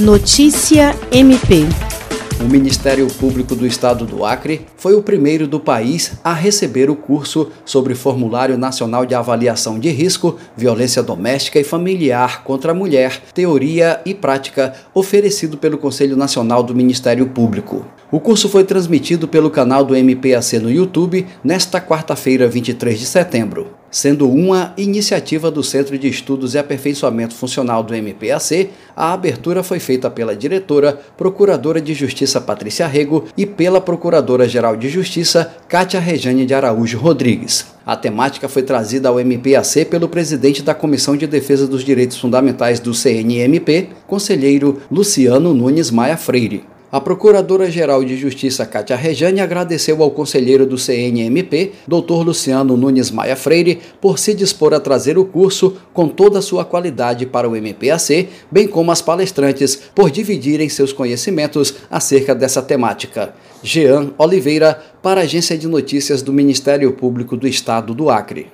Notícia MP. O Ministério Público do Estado do Acre foi o primeiro do país a receber o curso sobre Formulário Nacional de Avaliação de Risco, Violência Doméstica e Familiar contra a Mulher, Teoria e Prática, oferecido pelo Conselho Nacional do Ministério Público. O curso foi transmitido pelo canal do MPAC no YouTube nesta quarta-feira, 23 de setembro sendo uma iniciativa do Centro de Estudos e Aperfeiçoamento Funcional do MPAC, a abertura foi feita pela diretora, Procuradora de Justiça Patrícia Rego e pela Procuradora-Geral de Justiça, Cátia Rejane de Araújo Rodrigues. A temática foi trazida ao MPAC pelo presidente da Comissão de Defesa dos Direitos Fundamentais do CNMP, conselheiro Luciano Nunes Maia Freire. A Procuradora-Geral de Justiça Cátia Rejane agradeceu ao conselheiro do CNMP, Dr. Luciano Nunes Maia Freire, por se dispor a trazer o curso com toda a sua qualidade para o MPAC, bem como as palestrantes por dividirem seus conhecimentos acerca dessa temática. Jean Oliveira, para a Agência de Notícias do Ministério Público do Estado do Acre.